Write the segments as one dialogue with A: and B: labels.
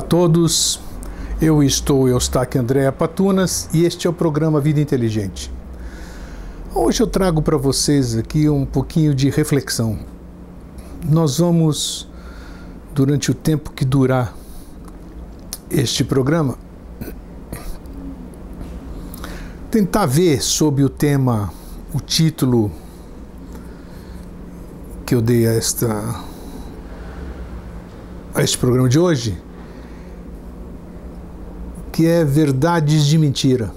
A: a todos, eu estou Eustáquio Andréa Patunas e este é o programa Vida Inteligente. Hoje eu trago para vocês aqui um pouquinho de reflexão. Nós vamos, durante o tempo que durar este programa, tentar ver sobre o tema, o título que eu dei a, esta, a este programa de hoje, que é verdades de mentira.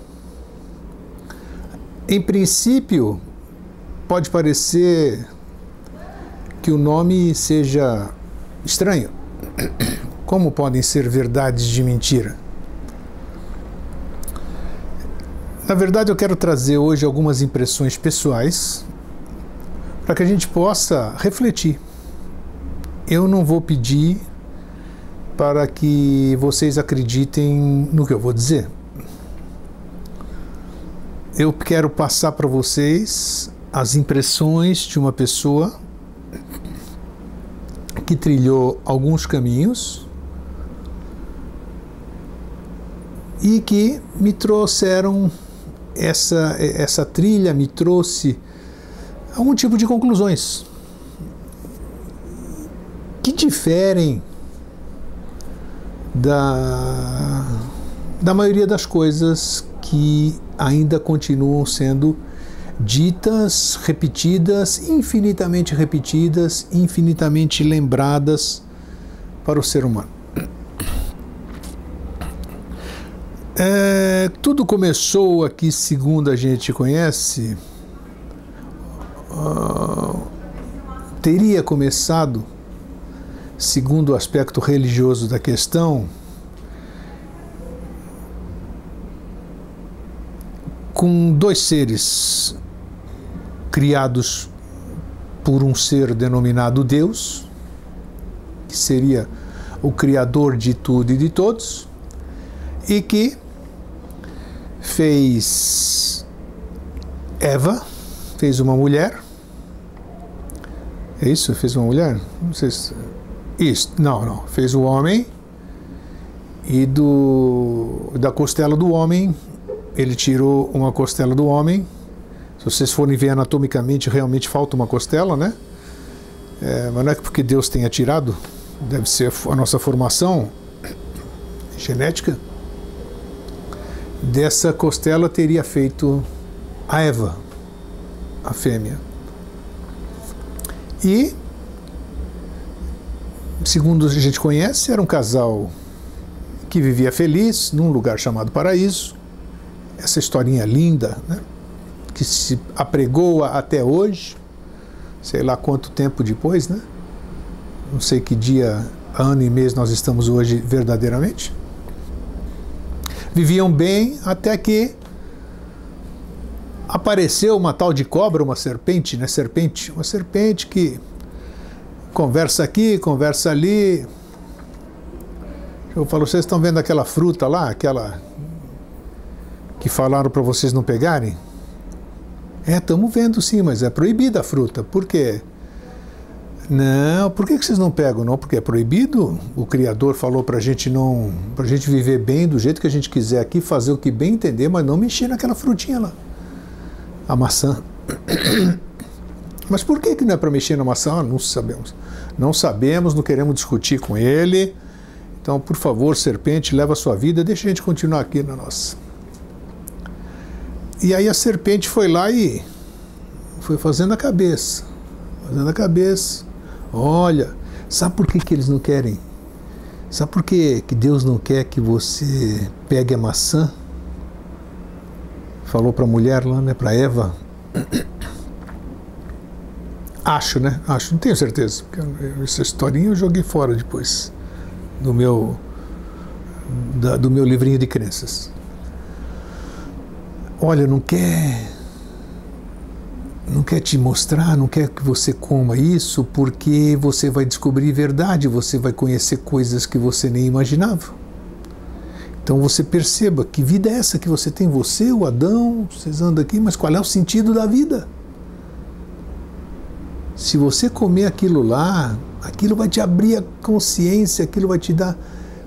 A: Em princípio, pode parecer que o nome seja estranho. Como podem ser verdades de mentira? Na verdade, eu quero trazer hoje algumas impressões pessoais para que a gente possa refletir. Eu não vou pedir para que vocês acreditem no que eu vou dizer. Eu quero passar para vocês as impressões de uma pessoa que trilhou alguns caminhos e que me trouxeram essa, essa trilha me trouxe algum tipo de conclusões que diferem da, da maioria das coisas que ainda continuam sendo ditas, repetidas, infinitamente repetidas, infinitamente lembradas para o ser humano. É, tudo começou aqui, segundo a gente conhece, uh, teria começado, segundo o aspecto religioso da questão, com dois seres criados por um ser denominado Deus, que seria o Criador de tudo e de todos, e que fez Eva, fez uma mulher. É isso? Fez uma mulher? Não sei se. Isso, não, não. Fez o homem e do da costela do homem ele tirou uma costela do homem. Se vocês forem ver anatomicamente, realmente falta uma costela, né? É, mas não é porque Deus tenha tirado, deve ser a nossa formação genética dessa costela teria feito a Eva, a fêmea. E, segundo a gente conhece, era um casal que vivia feliz num lugar chamado Paraíso. Essa historinha linda, né? que se apregoa até hoje, sei lá quanto tempo depois, né? Não sei que dia, ano e mês nós estamos hoje verdadeiramente viviam bem até que apareceu uma tal de cobra, uma serpente, né? Serpente, uma serpente que conversa aqui, conversa ali. Eu falo, vocês estão vendo aquela fruta lá, aquela que falaram para vocês não pegarem? É, estamos vendo sim, mas é proibida a fruta. Por quê? Não, por que vocês não pegam? Não, porque é proibido. O Criador falou para a gente não, para gente viver bem do jeito que a gente quiser aqui, fazer o que bem entender, mas não mexer naquela frutinha lá, a maçã. Mas por que que não é para mexer na maçã? Não sabemos. Não sabemos, não queremos discutir com ele. Então, por favor, serpente, leva a sua vida, deixa a gente continuar aqui na nossa. E aí a serpente foi lá e foi fazendo a cabeça, fazendo a cabeça Olha, sabe por que, que eles não querem? Sabe por que, que Deus não quer que você pegue a maçã? Falou para a mulher lá, né, para Eva. Acho, né? Acho, não tenho certeza. Essa historinha eu joguei fora depois do meu da, do meu livrinho de crenças. Olha, não quer não quer te mostrar, não quer que você coma isso, porque você vai descobrir verdade, você vai conhecer coisas que você nem imaginava. Então você perceba que vida é essa que você tem, você, o Adão, vocês andam aqui, mas qual é o sentido da vida? Se você comer aquilo lá, aquilo vai te abrir a consciência, aquilo vai te dar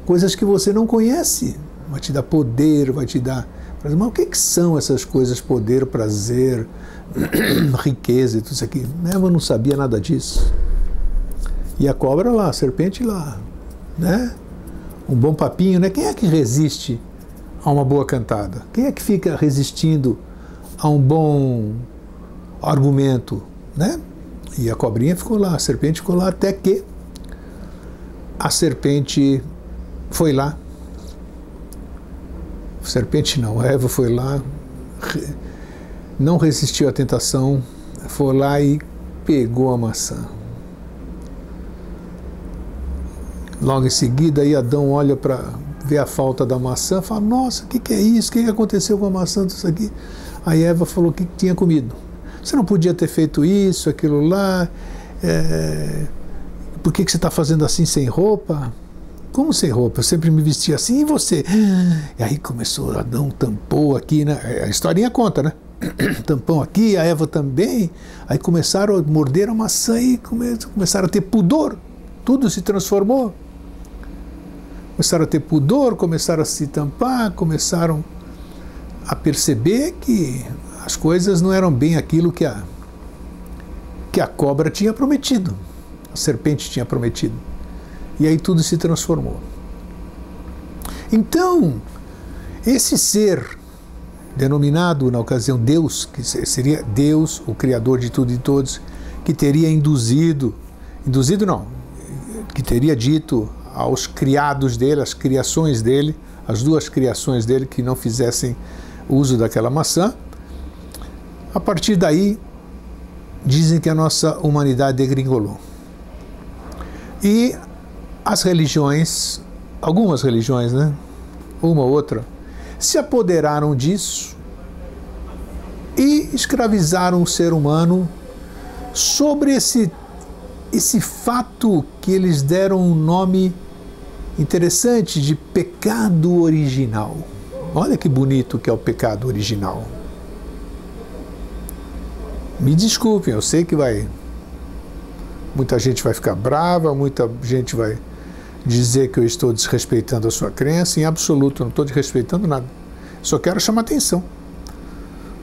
A: coisas que você não conhece. Vai te dar poder, vai te dar. Mas o que, que são essas coisas? Poder, prazer, riqueza e tudo isso aqui. Eva não sabia nada disso. E a cobra lá, a serpente lá, né? Um bom papinho, né? Quem é que resiste a uma boa cantada? Quem é que fica resistindo a um bom argumento, né? E a cobrinha ficou lá, a serpente ficou lá até que a serpente foi lá. A serpente não, a Eva foi lá, não resistiu à tentação, foi lá e pegou a maçã. Logo em seguida, aí Adão olha para ver a falta da maçã, fala: Nossa, o que, que, é isso? O que, que aconteceu com a maçã disso aqui? Aí Eva falou que tinha comido. Você não podia ter feito isso, aquilo lá. É... Por que, que você está fazendo assim sem roupa? Como sem roupa? Eu sempre me vestia assim, e você? E aí começou, Adão tampou aqui, né? A historinha conta, né? Tampão aqui, a Eva também. Aí começaram a morder a maçã e começaram a ter pudor. Tudo se transformou. Começaram a ter pudor, começaram a se tampar, começaram a perceber que as coisas não eram bem aquilo que a, que a cobra tinha prometido, a serpente tinha prometido. E aí tudo se transformou. Então, esse ser denominado na ocasião Deus, que seria Deus, o Criador de tudo e todos, que teria induzido, induzido não, que teria dito aos criados dele, às criações dele, as duas criações dele que não fizessem uso daquela maçã. A partir daí, dizem que a nossa humanidade degringolou. E as religiões, algumas religiões, né? Uma ou outra, se apoderaram disso e escravizaram o ser humano sobre esse, esse fato que eles deram um nome interessante de pecado original. Olha que bonito que é o pecado original. Me desculpem, eu sei que vai. Muita gente vai ficar brava, muita gente vai dizer que eu estou desrespeitando a sua crença. Em absoluto, não estou desrespeitando nada. Só quero chamar atenção.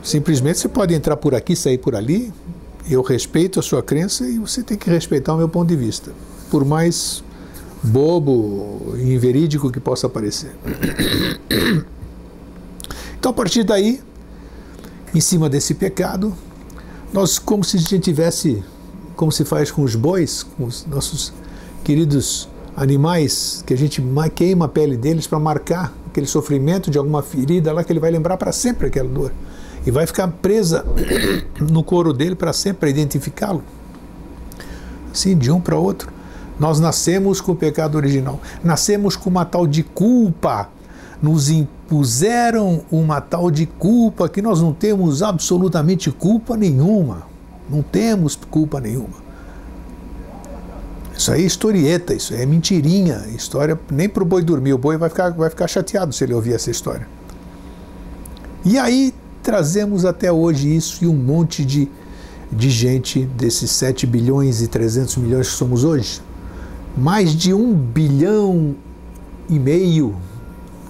A: Simplesmente você pode entrar por aqui, sair por ali. Eu respeito a sua crença e você tem que respeitar o meu ponto de vista. Por mais bobo e inverídico que possa parecer. Então, a partir daí, em cima desse pecado, nós, como se a gente tivesse, como se faz com os bois, com os nossos queridos animais, que a gente queima a pele deles para marcar aquele sofrimento de alguma ferida lá que ele vai lembrar para sempre aquela dor. E vai ficar presa no couro dele para sempre, para identificá-lo. Assim, de um para outro. Nós nascemos com o pecado original. Nascemos com uma tal de culpa nos impuseram uma tal de culpa que nós não temos absolutamente culpa nenhuma. Não temos culpa nenhuma. Isso aí é historieta, isso é mentirinha. História nem o boi dormir. O boi vai ficar, vai ficar chateado se ele ouvir essa história. E aí trazemos até hoje isso e um monte de, de gente desses 7 bilhões e 300 milhões que somos hoje. Mais de um bilhão e meio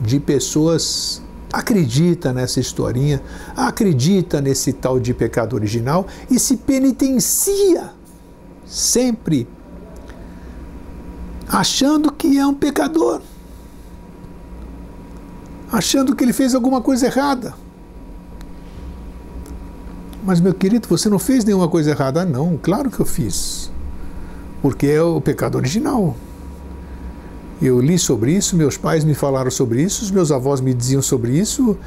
A: de pessoas acredita nessa historinha, acredita nesse tal de pecado original e se penitencia sempre achando que é um pecador, achando que ele fez alguma coisa errada. Mas, meu querido, você não fez nenhuma coisa errada? Ah, não, claro que eu fiz. Porque é o pecado original. Eu li sobre isso, meus pais me falaram sobre isso, os meus avós me diziam sobre isso,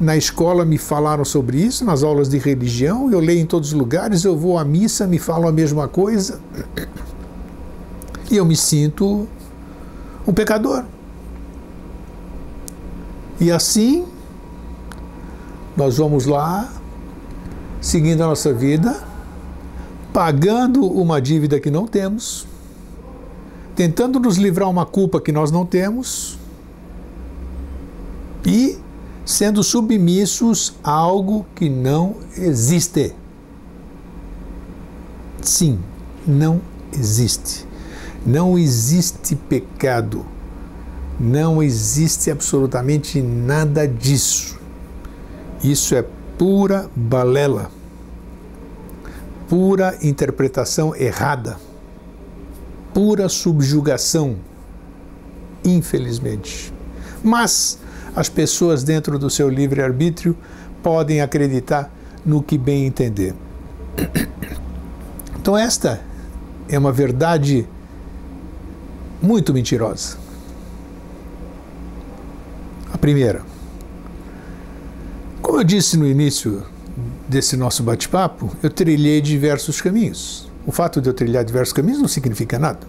A: na escola me falaram sobre isso, nas aulas de religião, eu leio em todos os lugares, eu vou à missa, me falam a mesma coisa. E eu me sinto um pecador. E assim, nós vamos lá, seguindo a nossa vida, pagando uma dívida que não temos tentando nos livrar uma culpa que nós não temos e sendo submissos a algo que não existe. Sim, não existe. Não existe pecado. Não existe absolutamente nada disso. Isso é pura balela, pura interpretação errada, pura subjugação, infelizmente. Mas as pessoas, dentro do seu livre-arbítrio, podem acreditar no que bem entender. Então, esta é uma verdade muito mentirosa. A primeira. Como eu disse no início desse nosso bate-papo, eu trilhei diversos caminhos. O fato de eu trilhar diversos caminhos não significa nada.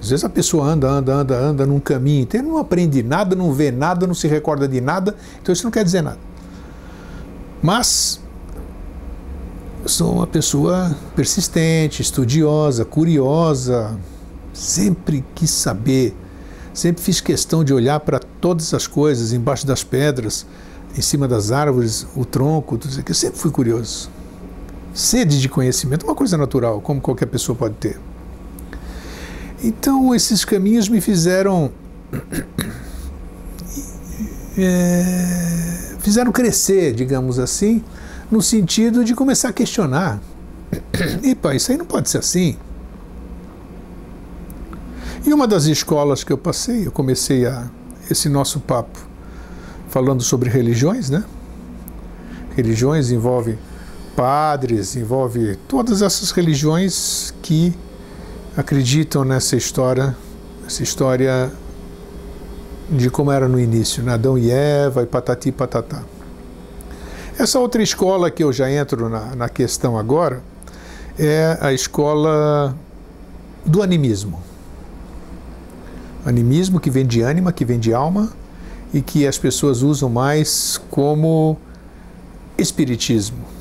A: Às vezes a pessoa anda, anda, anda, anda num caminho inteiro, não aprende nada, não vê nada, não se recorda de nada, então isso não quer dizer nada. Mas sou uma pessoa persistente, estudiosa, curiosa, sempre quis saber, sempre fiz questão de olhar para todas as coisas, embaixo das pedras, em cima das árvores, o tronco, tudo isso. Eu sempre fui curioso. Sede de conhecimento, uma coisa natural, como qualquer pessoa pode ter. Então, esses caminhos me fizeram. É, fizeram crescer, digamos assim, no sentido de começar a questionar. Epa, isso aí não pode ser assim. E uma das escolas que eu passei, eu comecei a, esse nosso papo falando sobre religiões, né? Religiões envolve padres, envolve todas essas religiões que acreditam nessa história, essa história de como era no início, né? Adão e Eva e patati patatá. Essa outra escola que eu já entro na, na questão agora é a escola do animismo. Animismo que vem de ânima, que vem de alma e que as pessoas usam mais como espiritismo.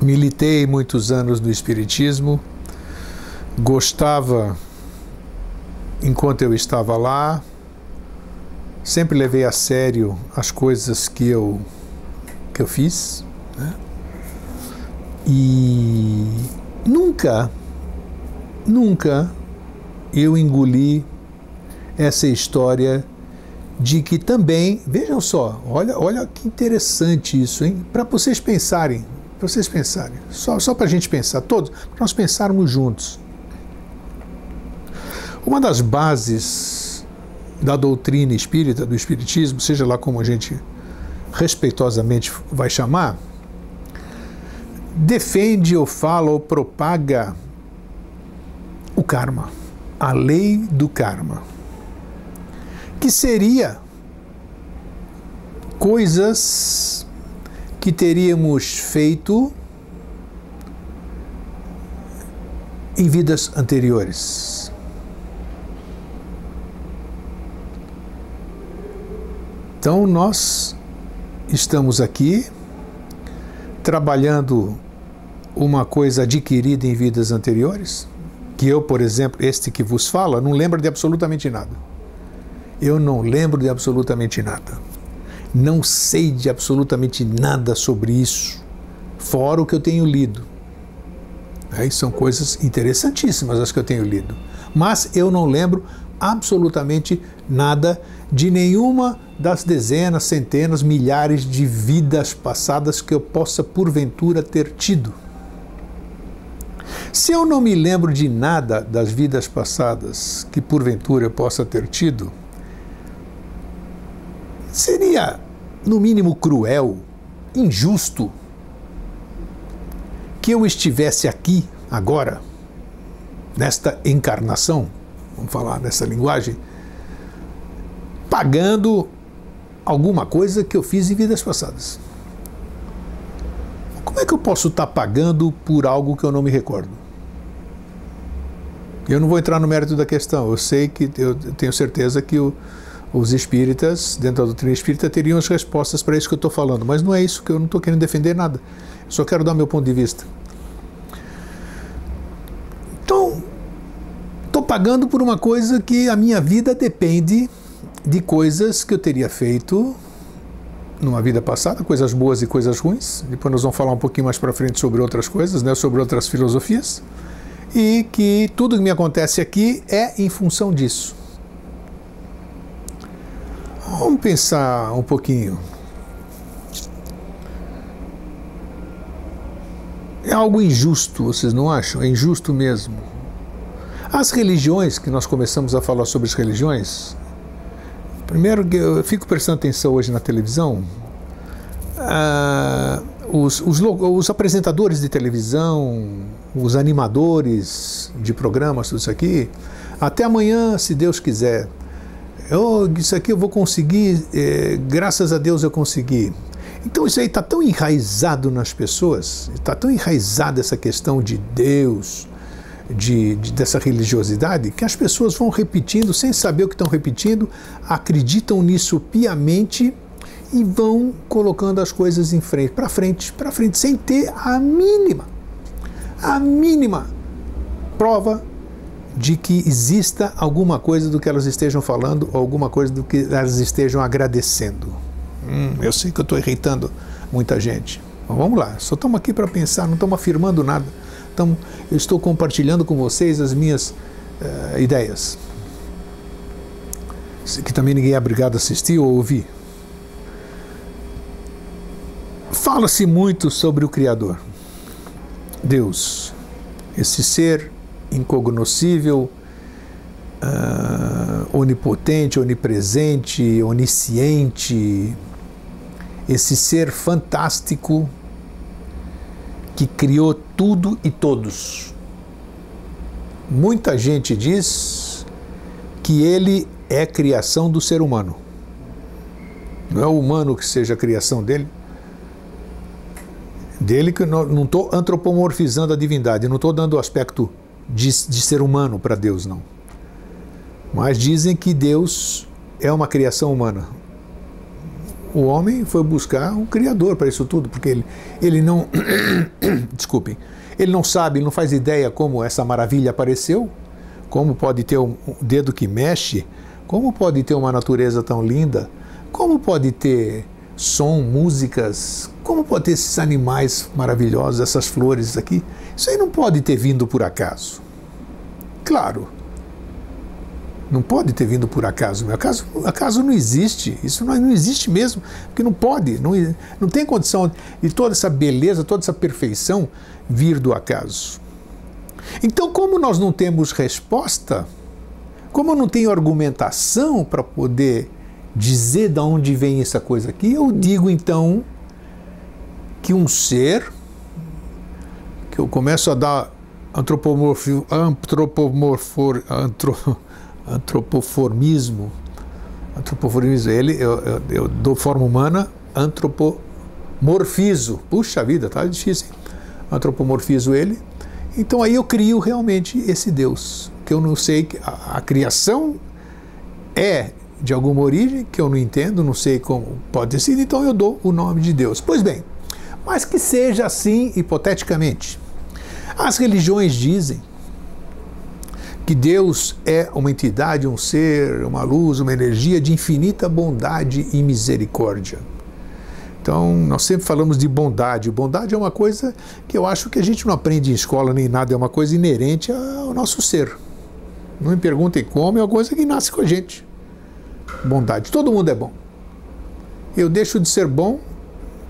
A: Militei muitos anos no espiritismo, gostava enquanto eu estava lá, sempre levei a sério as coisas que eu que eu fiz. Né? E nunca, nunca eu engoli essa história de que também, vejam só, olha, olha que interessante isso, hein? Para vocês pensarem, para vocês pensarem, só, só para a gente pensar, todos, para nós pensarmos juntos. Uma das bases da doutrina espírita, do espiritismo, seja lá como a gente respeitosamente vai chamar, defende ou fala ou propaga o karma, a lei do karma, que seria coisas que teríamos feito em vidas anteriores. Então nós estamos aqui trabalhando uma coisa adquirida em vidas anteriores, que eu, por exemplo, este que vos fala, não lembro de absolutamente nada. Eu não lembro de absolutamente nada. Não sei de absolutamente nada sobre isso, fora o que eu tenho lido. Aí são coisas interessantíssimas as que eu tenho lido. Mas eu não lembro absolutamente nada de nenhuma das dezenas, centenas, milhares de vidas passadas que eu possa porventura ter tido. Se eu não me lembro de nada das vidas passadas que porventura eu possa ter tido, seria, no mínimo, cruel, injusto que eu estivesse aqui agora, nesta encarnação, vamos falar nessa linguagem, pagando alguma coisa que eu fiz em vidas passadas. Como é que eu posso estar pagando por algo que eu não me recordo? Eu não vou entrar no mérito da questão. Eu sei que eu tenho certeza que o, os espíritas, dentro da doutrina espírita, teriam as respostas para isso que eu estou falando. Mas não é isso que eu não estou querendo defender nada. Eu só quero dar meu ponto de vista. Então, estou pagando por uma coisa que a minha vida depende de coisas que eu teria feito numa vida passada, coisas boas e coisas ruins. Depois nós vamos falar um pouquinho mais para frente sobre outras coisas, né, sobre outras filosofias. E que tudo que me acontece aqui é em função disso. Vamos pensar um pouquinho. É algo injusto, vocês não acham? É injusto mesmo. As religiões, que nós começamos a falar sobre as religiões, primeiro eu fico prestando atenção hoje na televisão, ah, os, os, os, apresentadores de televisão, os animadores de programas, tudo isso aqui, até amanhã, se Deus quiser. Isso aqui eu vou conseguir, eh, graças a Deus eu consegui. Então isso aí está tão enraizado nas pessoas, está tão enraizada essa questão de Deus, de, de, dessa religiosidade, que as pessoas vão repetindo sem saber o que estão repetindo, acreditam nisso piamente e vão colocando as coisas em frente, para frente, para frente, sem ter a mínima, a mínima prova de que exista alguma coisa do que elas estejam falando ou alguma coisa do que elas estejam agradecendo. Hum, eu sei que eu estou irritando muita gente. Mas vamos lá, só estamos aqui para pensar, não estamos afirmando nada. Então, eu estou compartilhando com vocês as minhas uh, ideias. Que também ninguém é obrigado a assistir ou ouvir. Fala-se muito sobre o Criador, Deus, esse ser incognoscível, uh, onipotente, onipresente, onisciente, esse ser fantástico que criou tudo e todos. Muita gente diz que ele é criação do ser humano. Não é o humano que seja a criação dele. Dele que não estou antropomorfizando a divindade, não estou dando o aspecto de, de ser humano para Deus, não. Mas dizem que Deus é uma criação humana o homem foi buscar um criador para isso tudo, porque ele, ele não. Desculpem. Ele não sabe, não faz ideia como essa maravilha apareceu, como pode ter um dedo que mexe, como pode ter uma natureza tão linda, como pode ter som, músicas, como pode ter esses animais maravilhosos, essas flores aqui. Isso aí não pode ter vindo por acaso. Claro, não pode ter vindo por acaso. Acaso, acaso não existe. Isso não, não existe mesmo, porque não pode. Não, não tem condição de toda essa beleza, toda essa perfeição vir do acaso. Então, como nós não temos resposta, como eu não tenho argumentação para poder dizer de onde vem essa coisa aqui, eu digo então que um ser, que eu começo a dar antropomorfo, antropomorfor, antro, antropoformismo. Antropoformismo, ele, eu, eu, eu dou forma humana, antropomorfizo. Puxa vida, tá difícil. Antropomorfizo ele. Então aí eu crio realmente esse Deus, que eu não sei, a, a criação é de alguma origem que eu não entendo, não sei como pode ter sido, então eu dou o nome de Deus. Pois bem, mas que seja assim hipoteticamente. As religiões dizem que Deus é uma entidade, um ser, uma luz, uma energia de infinita bondade e misericórdia. Então, nós sempre falamos de bondade. Bondade é uma coisa que eu acho que a gente não aprende em escola nem nada, é uma coisa inerente ao nosso ser. Não me perguntem como, é uma coisa que nasce com a gente. Bondade. Todo mundo é bom. Eu deixo de ser bom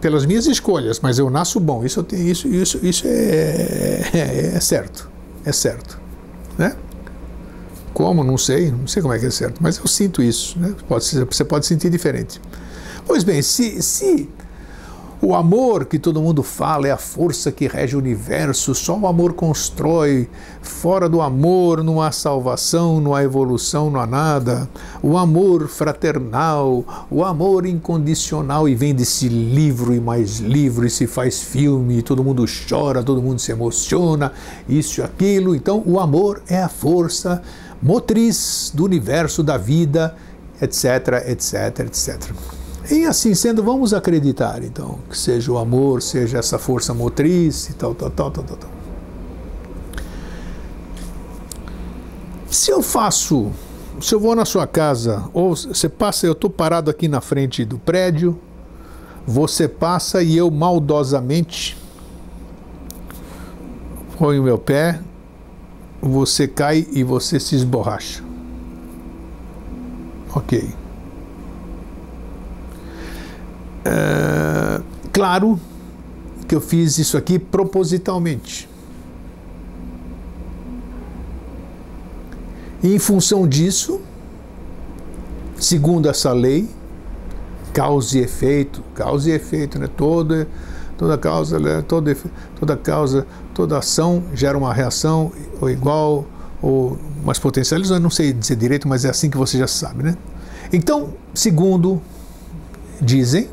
A: pelas minhas escolhas, mas eu nasço bom. Isso, isso, isso, isso é, é, é certo. É certo. Né? Como? Não sei, não sei como é que é certo, mas eu sinto isso. Né? Pode você pode sentir diferente. Pois bem, se, se o amor que todo mundo fala é a força que rege o universo, só o amor constrói. Fora do amor não há salvação, não há evolução, não há nada. O amor fraternal, o amor incondicional, e vem desse livro e mais livro, e se faz filme, todo mundo chora, todo mundo se emociona, isso e aquilo. Então, o amor é a força motriz do universo da vida, etc, etc, etc. E assim sendo, vamos acreditar então que seja o amor, seja essa força motriz e tal, tal, tal, tal, tal. Se eu faço, se eu vou na sua casa, ou você passa, eu estou parado aqui na frente do prédio, você passa e eu maldosamente ponho meu pé você cai e você se esborracha. Ok. É, claro que eu fiz isso aqui propositalmente. E em função disso, segundo essa lei, causa e efeito, causa e efeito, né? Toda, toda causa, né? toda, toda causa, toda ação gera uma reação ou igual ou mais potenciais, eu não sei dizer direito, mas é assim que você já sabe, né? Então, segundo dizem,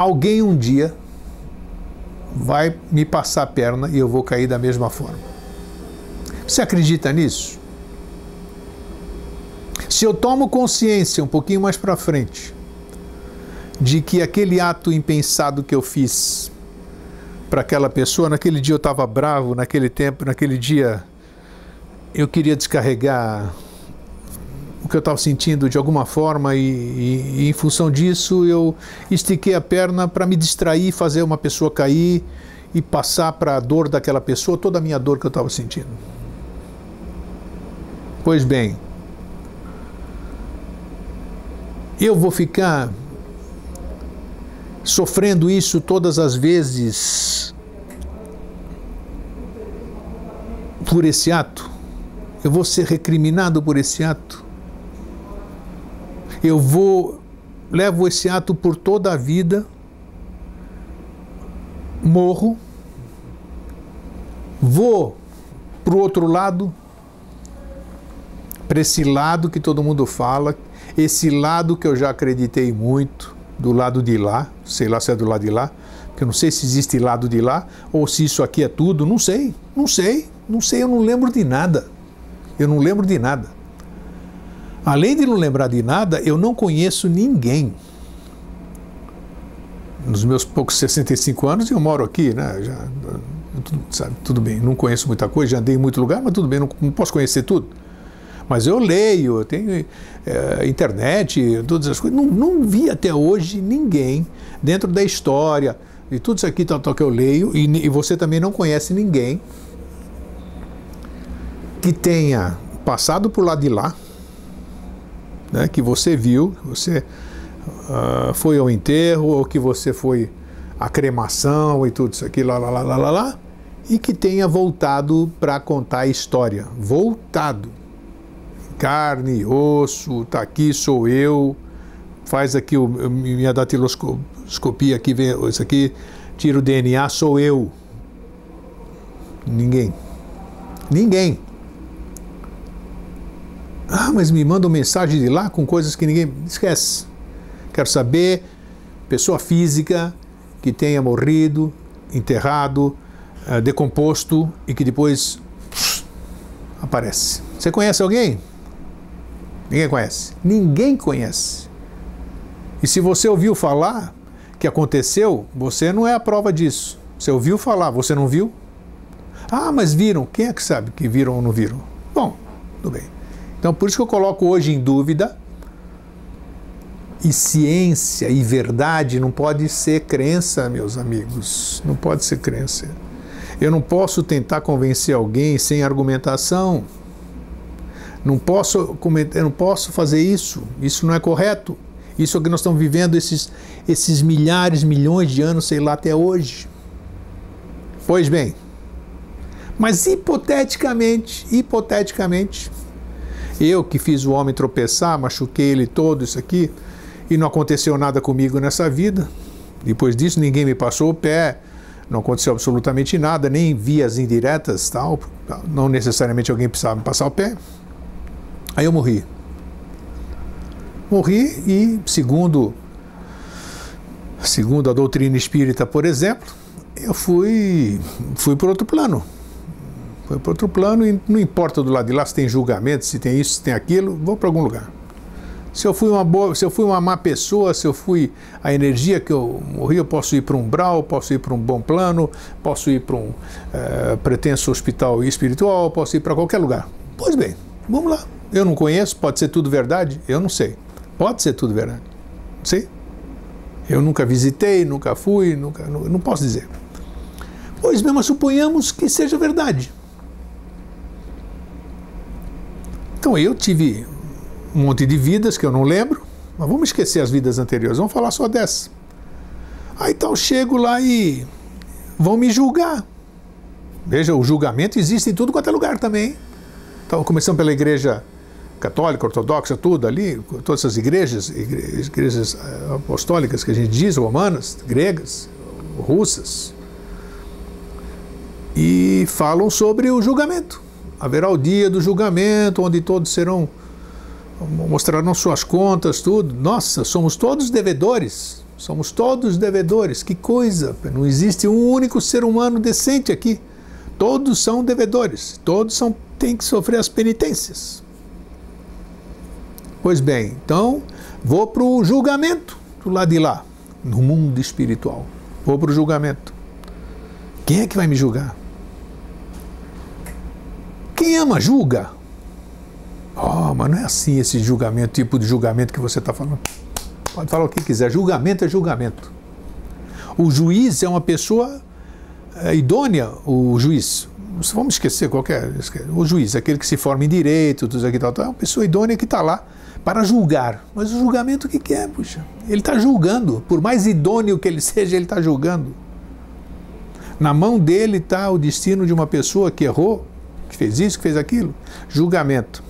A: alguém um dia vai me passar a perna e eu vou cair da mesma forma. Você acredita nisso? Se eu tomo consciência um pouquinho mais para frente de que aquele ato impensado que eu fiz para aquela pessoa, naquele dia eu estava bravo, naquele tempo, naquele dia eu queria descarregar o que eu estava sentindo de alguma forma e, e, e, em função disso eu estiquei a perna para me distrair, fazer uma pessoa cair e passar para a dor daquela pessoa toda a minha dor que eu estava sentindo. Pois bem, eu vou ficar sofrendo isso todas as vezes por esse ato? Eu vou ser recriminado por esse ato? Eu vou levo esse ato por toda a vida, morro, vou para o outro lado, para esse lado que todo mundo fala, esse lado que eu já acreditei muito, do lado de lá, sei lá se é do lado de lá, porque eu não sei se existe lado de lá ou se isso aqui é tudo, não sei, não sei, não sei, eu não lembro de nada. Eu não lembro de nada. Além de não lembrar de nada, eu não conheço ninguém. Nos meus poucos 65 anos, eu moro aqui, né? Já, sabe, tudo bem, não conheço muita coisa, já andei em muito lugar, mas tudo bem, não, não posso conhecer tudo. Mas eu leio, eu tenho é, internet, todas as coisas. Não, não vi até hoje ninguém dentro da história e tudo isso aqui tal, tal que eu leio, e, e você também não conhece ninguém que tenha passado por lá de lá, né, que você viu, você uh, foi ao enterro, ou que você foi à cremação e tudo isso aqui, lá, lá, lá, lá, lá, lá e que tenha voltado para contar a história. Voltado carne, osso, tá aqui, sou eu, faz aqui o, minha datiloscopia aqui, vem isso aqui, tira o DNA, sou eu. Ninguém. Ninguém. Ah, mas me mandam mensagem de lá com coisas que ninguém. Esquece. Quero saber, pessoa física que tenha morrido, enterrado, uh, decomposto e que depois aparece. Você conhece alguém? Ninguém conhece. Ninguém conhece. E se você ouviu falar que aconteceu, você não é a prova disso. Você ouviu falar, você não viu? Ah, mas viram. Quem é que sabe que viram ou não viram? Bom, tudo bem. Então, por isso que eu coloco hoje em dúvida. E ciência e verdade não pode ser crença, meus amigos. Não pode ser crença. Eu não posso tentar convencer alguém sem argumentação. Não posso, eu não posso fazer isso. Isso não é correto. Isso é o que nós estamos vivendo esses, esses milhares, milhões de anos, sei lá, até hoje. Pois bem, mas hipoteticamente, hipoteticamente, eu que fiz o homem tropeçar, machuquei ele todo, isso aqui, e não aconteceu nada comigo nessa vida. Depois disso, ninguém me passou o pé, não aconteceu absolutamente nada, nem vias indiretas, tal. Não necessariamente alguém precisava me passar o pé. Aí eu morri. Morri e, segundo, segundo a doutrina espírita, por exemplo, eu fui, fui para outro plano. Fui para outro plano e não importa do lado de lá se tem julgamento, se tem isso, se tem aquilo, vou para algum lugar. Se eu fui uma boa, se eu fui uma má pessoa, se eu fui a energia que eu morri, eu posso ir para um brau, posso ir para um bom plano, posso ir para um é, pretenso hospital espiritual, posso ir para qualquer lugar. Pois bem, vamos lá. Eu não conheço, pode ser tudo verdade? Eu não sei. Pode ser tudo verdade. Sei. Eu nunca visitei, nunca fui, nunca, não, não posso dizer. Pois bem, mas suponhamos que seja verdade. Então eu tive um monte de vidas que eu não lembro, mas vamos esquecer as vidas anteriores, vamos falar só dessa. Aí então chego lá e vão me julgar. Veja, o julgamento existe em tudo quanto é lugar também. Então, começando pela igreja católica, ortodoxa, tudo ali, todas essas igrejas, igrejas eh, apostólicas que a gente diz, romanas, gregas, russas, e falam sobre o julgamento. Haverá o dia do julgamento, onde todos serão mostrarão suas contas, tudo. Nossa, somos todos devedores. Somos todos devedores. Que coisa! Não existe um único ser humano decente aqui. Todos são devedores. Todos são, têm que sofrer as penitências. Pois bem, então vou para o julgamento do lado de lá, no mundo espiritual. Vou para o julgamento. Quem é que vai me julgar? Quem ama, julga. Oh, mas não é assim esse julgamento, tipo de julgamento que você está falando. Pode falar o que quiser. Julgamento é julgamento. O juiz é uma pessoa é, idônea, o juiz. Vamos esquecer qualquer. O juiz, aquele que se forma em direito, tudo aqui, tal, tal, é uma pessoa idônea que está lá para julgar. Mas o julgamento o que, que é, puxa? Ele está julgando. Por mais idôneo que ele seja, ele está julgando. Na mão dele está o destino de uma pessoa que errou, que fez isso, que fez aquilo. Julgamento.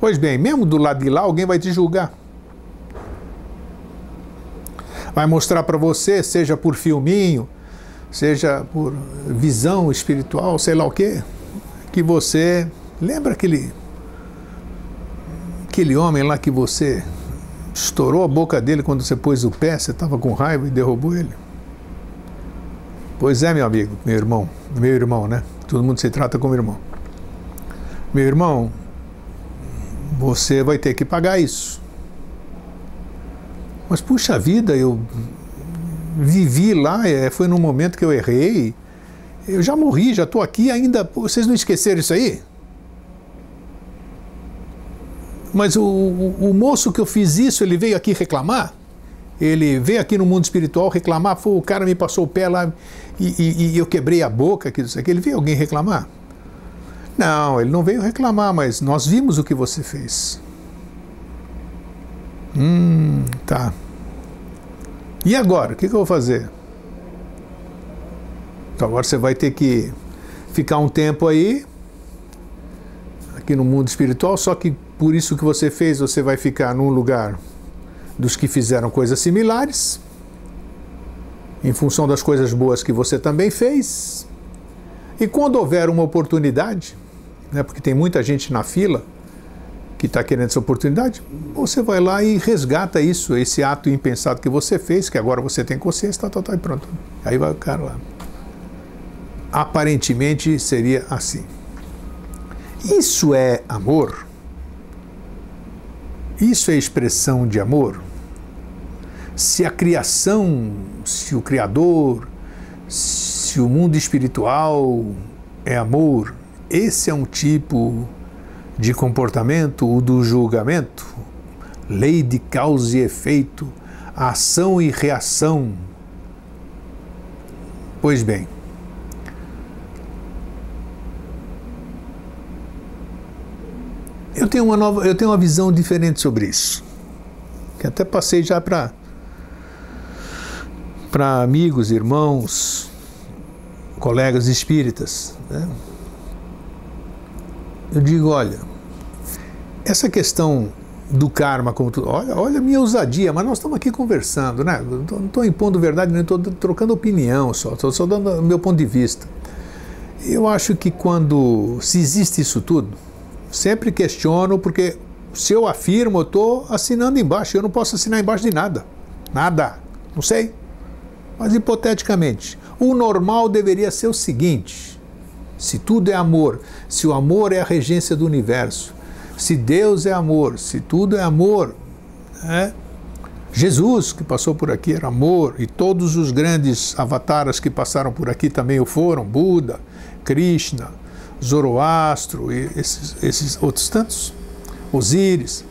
A: Pois bem, mesmo do lado de lá, alguém vai te julgar vai mostrar para você, seja por filminho, seja por visão espiritual, sei lá o quê, que você lembra aquele aquele homem lá que você estourou a boca dele quando você pôs o pé, você estava com raiva e derrubou ele? Pois é, meu amigo, meu irmão, meu irmão, né? Todo mundo se trata como irmão. Meu irmão, você vai ter que pagar isso. Mas puxa vida, eu vivi lá, é, foi num momento que eu errei. Eu já morri, já estou aqui ainda. Vocês não esqueceram isso aí? Mas o, o, o, moço que eu fiz isso, ele veio aqui reclamar. Ele veio aqui no mundo espiritual reclamar. Foi, o cara me passou o pé lá e, e, e eu quebrei a boca. Que isso aqui. Ele veio alguém reclamar? Não, ele não veio reclamar, mas nós vimos o que você fez. Hum, tá. E agora? O que, que eu vou fazer? Então agora você vai ter que ficar um tempo aí, aqui no mundo espiritual, só que por isso que você fez, você vai ficar num lugar dos que fizeram coisas similares, em função das coisas boas que você também fez. E quando houver uma oportunidade, né, porque tem muita gente na fila, que está querendo essa oportunidade, você vai lá e resgata isso, esse ato impensado que você fez, que agora você tem consciência, tá, tá, tá, e pronto. Aí vai o cara lá. Aparentemente seria assim. Isso é amor? Isso é expressão de amor? Se a criação, se o Criador, se o mundo espiritual é amor, esse é um tipo de comportamento, o do julgamento, lei de causa e efeito, ação e reação. Pois bem, eu tenho uma nova, eu tenho uma visão diferente sobre isso, que até passei já para para amigos, irmãos, colegas espíritas. Né? eu digo, olha, essa questão do karma, como tu, olha, olha a minha ousadia, mas nós estamos aqui conversando, né? Não estou impondo verdade, estou trocando opinião só, estou só dando o meu ponto de vista. Eu acho que quando se existe isso tudo, sempre questiono, porque se eu afirmo, eu estou assinando embaixo, eu não posso assinar embaixo de nada. Nada. Não sei. Mas hipoteticamente, o normal deveria ser o seguinte: se tudo é amor, se o amor é a regência do universo, se Deus é amor, se tudo é amor, é? Jesus, que passou por aqui, era amor, e todos os grandes avataras que passaram por aqui também o foram: Buda, Krishna, Zoroastro e esses, esses outros tantos, Osíris,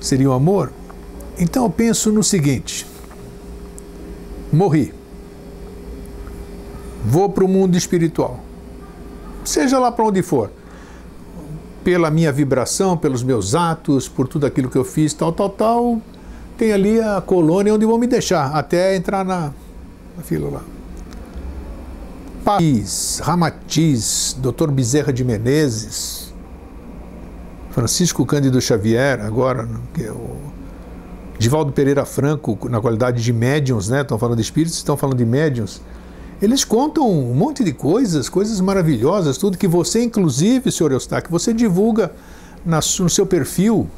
A: seriam amor. Então eu penso no seguinte: morri, vou para o mundo espiritual seja lá para onde for, pela minha vibração, pelos meus atos, por tudo aquilo que eu fiz, tal, tal, tal, tem ali a colônia onde vão me deixar, até entrar na, na fila lá. País, Ramatiz, Dr. Bezerra de Menezes, Francisco Cândido Xavier, agora, que é o Divaldo Pereira Franco, na qualidade de médiums, né? Estão falando de espíritos, estão falando de médiums. Eles contam um monte de coisas, coisas maravilhosas, tudo que você, inclusive, senhor Eustáquio, você divulga na, no seu perfil.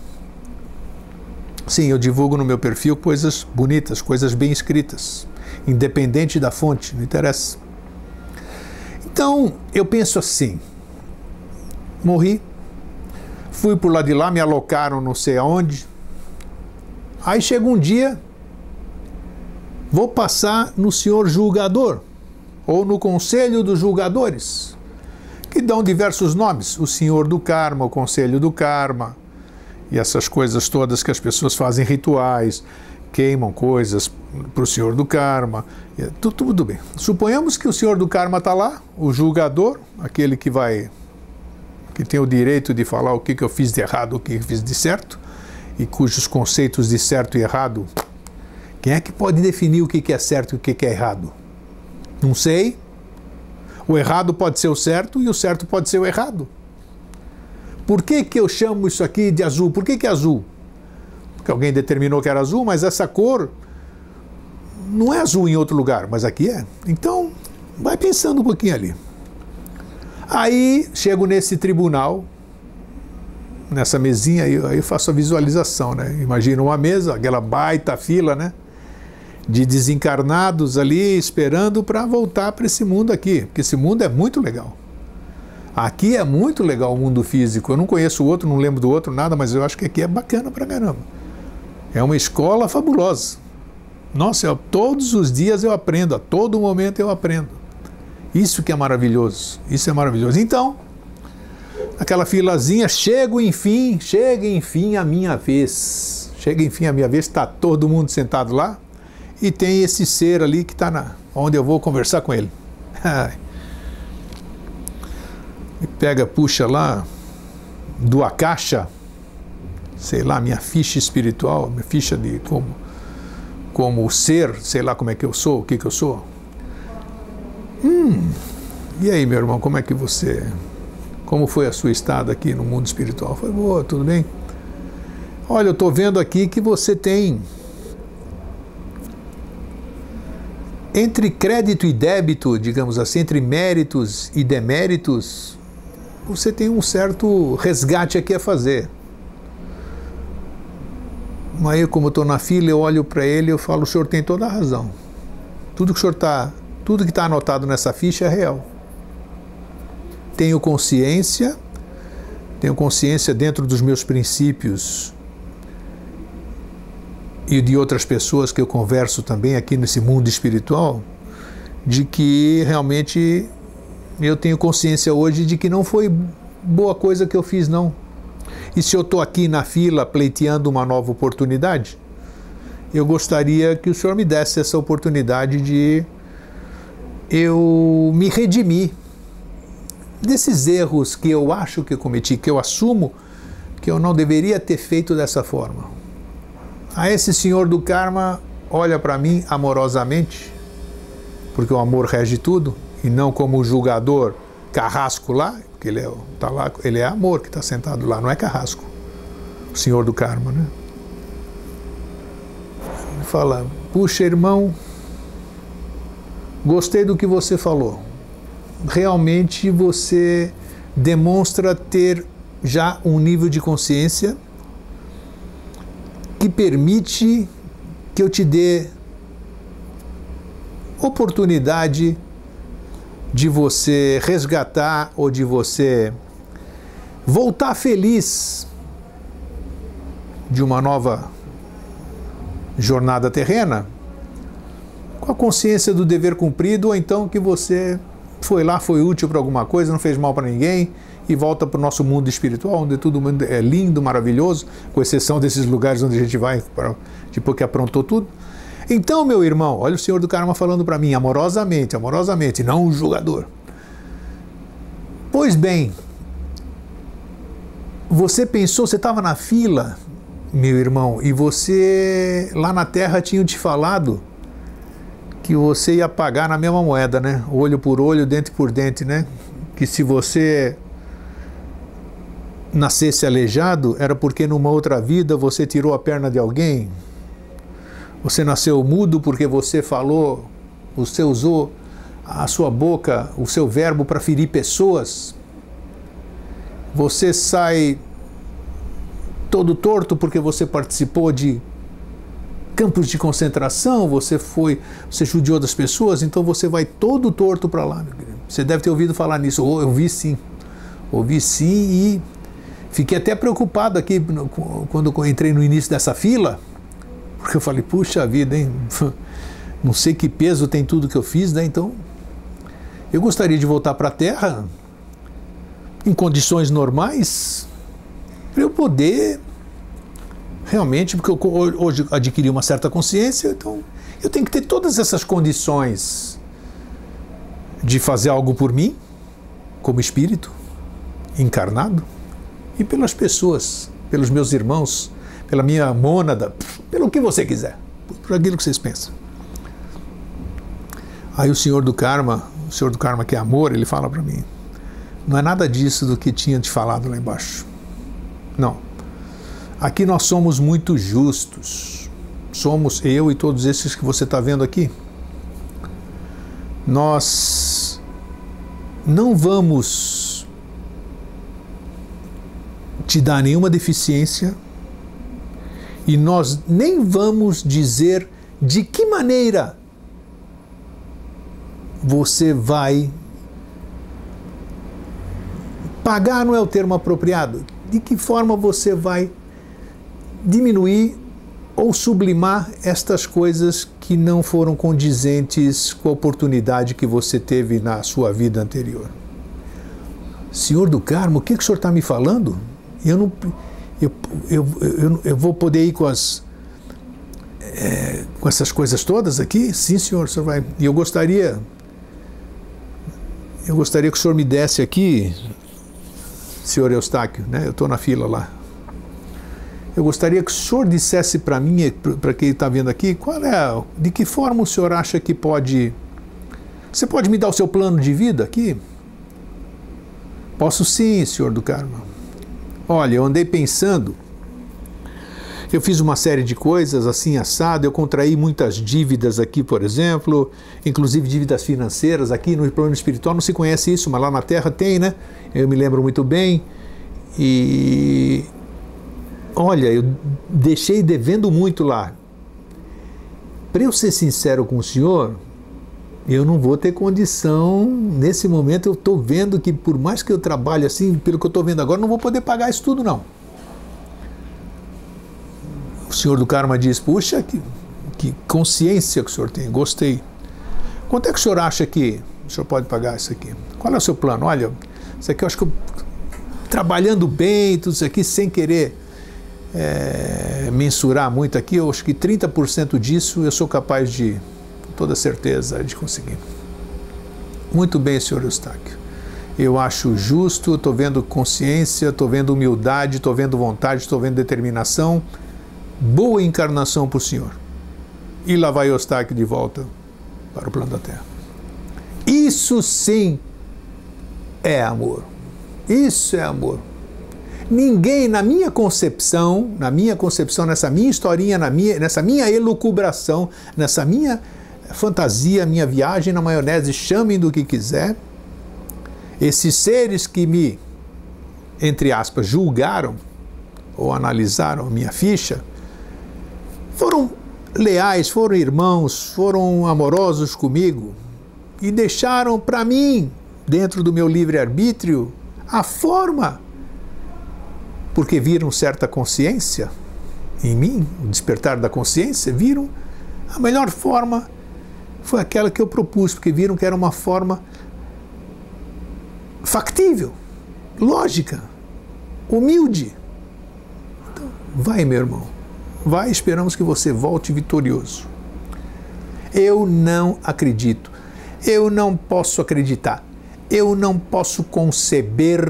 A: Sim, eu divulgo no meu perfil coisas bonitas, coisas bem escritas, independente da fonte, não interessa. Então, eu penso assim: morri, fui por lá de lá, me alocaram não sei aonde. Aí chega um dia, vou passar no senhor julgador, ou no conselho dos julgadores, que dão diversos nomes: o senhor do karma, o conselho do karma, e essas coisas todas que as pessoas fazem rituais, queimam coisas para o senhor do karma. Tudo, tudo bem. Suponhamos que o senhor do karma está lá, o julgador, aquele que vai. que tem o direito de falar o que, que eu fiz de errado, o que eu fiz de certo, e cujos conceitos de certo e errado. Quem é que pode definir o que, que é certo e o que, que é errado? Não sei. O errado pode ser o certo e o certo pode ser o errado. Por que, que eu chamo isso aqui de azul? Por que, que é azul? Porque alguém determinou que era azul, mas essa cor não é azul em outro lugar, mas aqui é. Então, vai pensando um pouquinho ali. Aí chego nesse tribunal, nessa mesinha, aí, eu faço a visualização, né? Imagina uma mesa, aquela baita fila, né? De desencarnados ali esperando para voltar para esse mundo aqui, porque esse mundo é muito legal. Aqui é muito legal o mundo físico. Eu não conheço o outro, não lembro do outro, nada, mas eu acho que aqui é bacana pra caramba. É uma escola fabulosa. Nossa, eu, todos os dias eu aprendo, a todo momento eu aprendo. Isso que é maravilhoso, isso é maravilhoso. Então, aquela filazinha, chego enfim, chega enfim a minha vez. Chega enfim a minha vez, está todo mundo sentado lá e tem esse ser ali que está na onde eu vou conversar com ele. e pega, puxa lá do Akasha, sei lá, minha ficha espiritual, minha ficha de como, como ser, sei lá como é que eu sou, o que, que eu sou. Hum, e aí, meu irmão, como é que você. Como foi a sua estada aqui no mundo espiritual? Foi boa, tudo bem? Olha, eu estou vendo aqui que você tem. Entre crédito e débito, digamos assim, entre méritos e deméritos, você tem um certo resgate aqui a fazer. Aí, como estou na fila, eu olho para ele e eu falo: o senhor tem toda a razão. Tudo que o senhor está, tudo que está anotado nessa ficha é real. Tenho consciência, tenho consciência dentro dos meus princípios e de outras pessoas que eu converso também aqui nesse mundo espiritual, de que realmente eu tenho consciência hoje de que não foi boa coisa que eu fiz, não. E se eu estou aqui na fila pleiteando uma nova oportunidade, eu gostaria que o senhor me desse essa oportunidade de eu me redimir desses erros que eu acho que eu cometi, que eu assumo que eu não deveria ter feito dessa forma. A esse senhor do karma olha para mim amorosamente, porque o amor rege tudo, e não como o julgador carrasco lá, porque ele é, tá lá, ele é amor que está sentado lá, não é carrasco. O senhor do karma, né? Ele fala: Puxa, irmão, gostei do que você falou. Realmente você demonstra ter já um nível de consciência que permite que eu te dê oportunidade de você resgatar ou de você voltar feliz de uma nova jornada terrena, com a consciência do dever cumprido, ou então que você foi lá, foi útil para alguma coisa, não fez mal para ninguém e volta para o nosso mundo espiritual, onde tudo é lindo, maravilhoso, com exceção desses lugares onde a gente vai, tipo que aprontou tudo. Então, meu irmão, olha o Senhor do Karma falando para mim, amorosamente, amorosamente, não um julgador. Pois bem, você pensou, você estava na fila, meu irmão, e você lá na terra tinha te falado que você ia pagar na mesma moeda, né? Olho por olho, dente por dente, né? Que se você nascesse aleijado, era porque numa outra vida você tirou a perna de alguém. Você nasceu mudo porque você falou, você usou a sua boca, o seu verbo para ferir pessoas. Você sai todo torto porque você participou de campos de concentração, você foi, você judiou das pessoas, então você vai todo torto para lá. Você deve ter ouvido falar nisso. Eu ouvi sim. Ouvi sim e fiquei até preocupado aqui quando entrei no início dessa fila, porque eu falei, puxa vida, hein? Não sei que peso tem tudo que eu fiz, né? Então, eu gostaria de voltar para a Terra em condições normais, para eu poder realmente, porque eu hoje adquiri uma certa consciência, então eu tenho que ter todas essas condições de fazer algo por mim, como espírito encarnado, e pelas pessoas, pelos meus irmãos, pela minha mônada, pelo que você quiser, por aquilo que vocês pensam. Aí o senhor do karma, o senhor do karma que é amor, ele fala para mim: não é nada disso do que tinha te falado lá embaixo. Não. Aqui nós somos muito justos. Somos eu e todos esses que você está vendo aqui. Nós não vamos te dar nenhuma deficiência e nós nem vamos dizer de que maneira você vai pagar não é o termo apropriado. De que forma você vai diminuir ou sublimar estas coisas que não foram condizentes com a oportunidade que você teve na sua vida anterior? Senhor do Carmo, o que, que o senhor está me falando? Eu não. Eu, eu, eu, eu vou poder ir com as. É, com essas coisas todas aqui? Sim, senhor, o senhor vai. E eu gostaria eu gostaria que o senhor me desse aqui, senhor Eustáquio, né? eu estou na fila lá. Eu gostaria que o senhor dissesse para mim, para quem está vendo aqui, qual é, de que forma o senhor acha que pode. Você pode me dar o seu plano de vida aqui? Posso sim, senhor do Carmo. Olha, eu andei pensando eu fiz uma série de coisas assim assado, eu contraí muitas dívidas aqui, por exemplo, inclusive dívidas financeiras aqui no plano espiritual, não se conhece isso, mas lá na Terra tem, né? Eu me lembro muito bem. E olha, eu deixei devendo muito lá. Para eu ser sincero com o senhor, eu não vou ter condição. Nesse momento, eu estou vendo que, por mais que eu trabalhe assim, pelo que eu estou vendo agora, não vou poder pagar isso tudo, não o senhor do karma diz: Puxa, que, que consciência que o senhor tem, gostei. Quanto é que o senhor acha que o senhor pode pagar isso aqui? Qual é o seu plano? Olha, isso aqui eu acho que eu, trabalhando bem, tudo isso aqui sem querer é, mensurar muito aqui, eu acho que 30% disso eu sou capaz de, toda certeza, de conseguir. Muito bem, senhor Eustáquio. Eu acho justo, estou vendo consciência, estou vendo humildade, estou vendo vontade, estou vendo determinação boa encarnação para o Senhor. E lá vai Eustáquio de volta para o plano da Terra. Isso sim é amor. Isso é amor. Ninguém, na minha concepção, na minha concepção, nessa minha historinha, minha, nessa minha elucubração, nessa minha fantasia, minha viagem na maionese, chamem do que quiser, esses seres que me, entre aspas, julgaram ou analisaram minha ficha, foram leais, foram irmãos, foram amorosos comigo e deixaram para mim, dentro do meu livre-arbítrio, a forma, porque viram certa consciência em mim, o despertar da consciência, viram a melhor forma foi aquela que eu propus, porque viram que era uma forma factível, lógica, humilde. Então, vai, meu irmão Vai, esperamos que você volte vitorioso. Eu não acredito. Eu não posso acreditar. Eu não posso conceber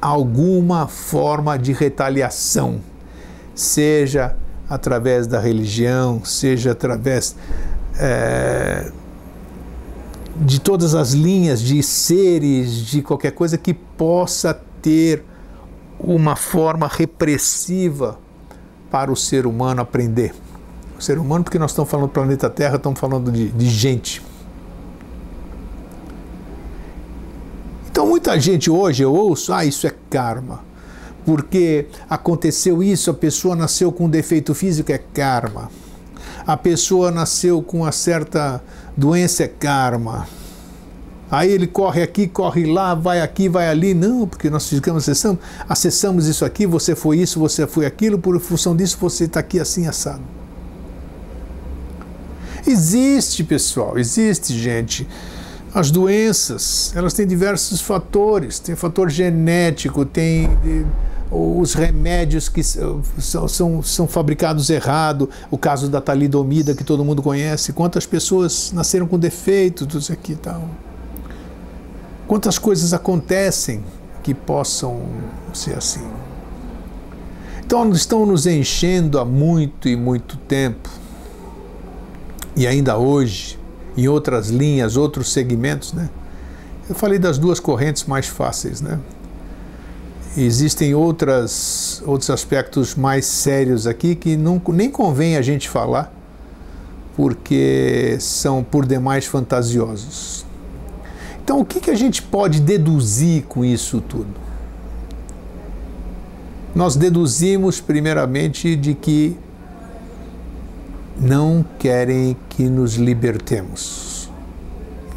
A: alguma forma de retaliação, seja através da religião, seja através é, de todas as linhas de seres, de qualquer coisa que possa ter uma forma repressiva para o ser humano aprender. O ser humano, porque nós estamos falando do planeta Terra, estamos falando de, de gente. Então, muita gente hoje eu ouço, ah, isso é karma. Porque aconteceu isso, a pessoa nasceu com um defeito físico, é karma. A pessoa nasceu com uma certa doença, é karma. Aí ele corre aqui, corre lá, vai aqui, vai ali. Não, porque nós ficamos acessando, acessamos isso aqui, você foi isso, você foi aquilo, por função disso você está aqui assim assado. Existe, pessoal, existe, gente. As doenças, elas têm diversos fatores. Tem fator genético, tem os remédios que são, são, são fabricados errado, o caso da talidomida que todo mundo conhece, quantas pessoas nasceram com defeito, tudo isso aqui e tal. Quantas coisas acontecem que possam ser assim. Então estão nos enchendo há muito e muito tempo. E ainda hoje, em outras linhas, outros segmentos, né? Eu falei das duas correntes mais fáceis, né? Existem outras, outros aspectos mais sérios aqui que não, nem convém a gente falar, porque são por demais fantasiosos. Então, o que, que a gente pode deduzir com isso tudo? Nós deduzimos, primeiramente, de que não querem que nos libertemos.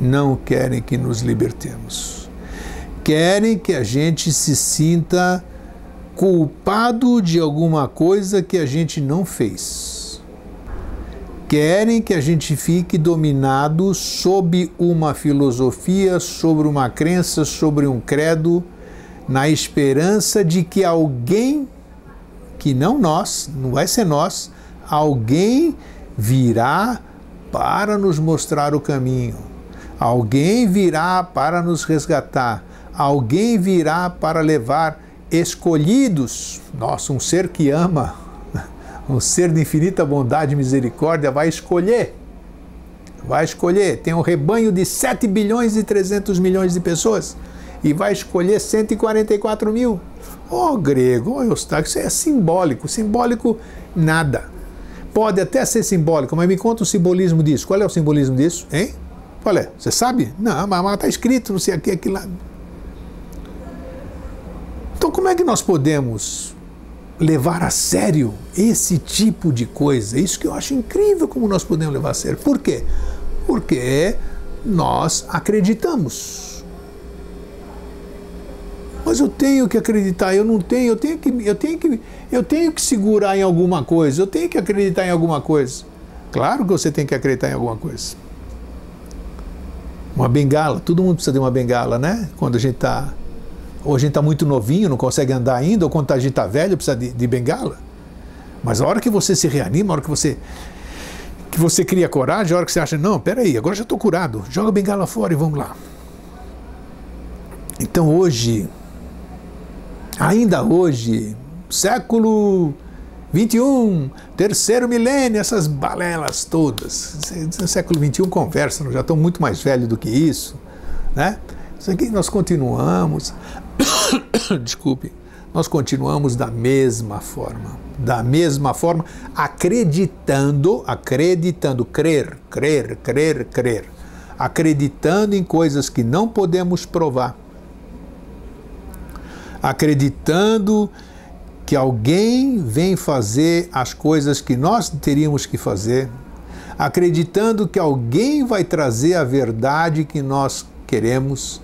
A: Não querem que nos libertemos. Querem que a gente se sinta culpado de alguma coisa que a gente não fez. Querem que a gente fique dominado sob uma filosofia, sobre uma crença, sobre um credo, na esperança de que alguém, que não nós, não vai ser nós, alguém virá para nos mostrar o caminho. Alguém virá para nos resgatar. Alguém virá para levar escolhidos. Nossa, um ser que ama, um ser de infinita bondade e misericórdia, vai escolher. Vai escolher. Tem um rebanho de 7 bilhões e 300 milhões de pessoas e vai escolher 144 mil. Oh, grego, oh, Eustáquio, isso é simbólico. Simbólico, nada. Pode até ser simbólico, mas me conta o simbolismo disso. Qual é o simbolismo disso? Hein? Qual é? Você sabe? Não, mas está escrito, não sei aqui, aqui lá. Como é que nós podemos levar a sério esse tipo de coisa? Isso que eu acho incrível como nós podemos levar a sério. Por quê? Porque nós acreditamos mas eu tenho que acreditar, eu não tenho, eu tenho que, eu tenho que, eu tenho que segurar em alguma coisa, eu tenho que acreditar em alguma coisa. Claro que você tem que acreditar em alguma coisa. Uma bengala, todo mundo precisa de uma bengala, né? Quando a gente está. Ou a gente está muito novinho, não consegue andar ainda, ou quando a gente está velho, precisa de, de bengala. Mas a hora que você se reanima, a hora que você que você cria coragem, a hora que você acha, não, peraí, agora já estou curado, joga a bengala fora e vamos lá. Então hoje, ainda hoje, século 21, terceiro milênio, essas balelas todas. Século 21 conversam, já estão muito mais velhos do que isso, né? Isso aqui nós continuamos, desculpe, nós continuamos da mesma forma, da mesma forma, acreditando, acreditando, crer, crer, crer, crer, acreditando em coisas que não podemos provar. Acreditando que alguém vem fazer as coisas que nós teríamos que fazer, acreditando que alguém vai trazer a verdade que nós queremos,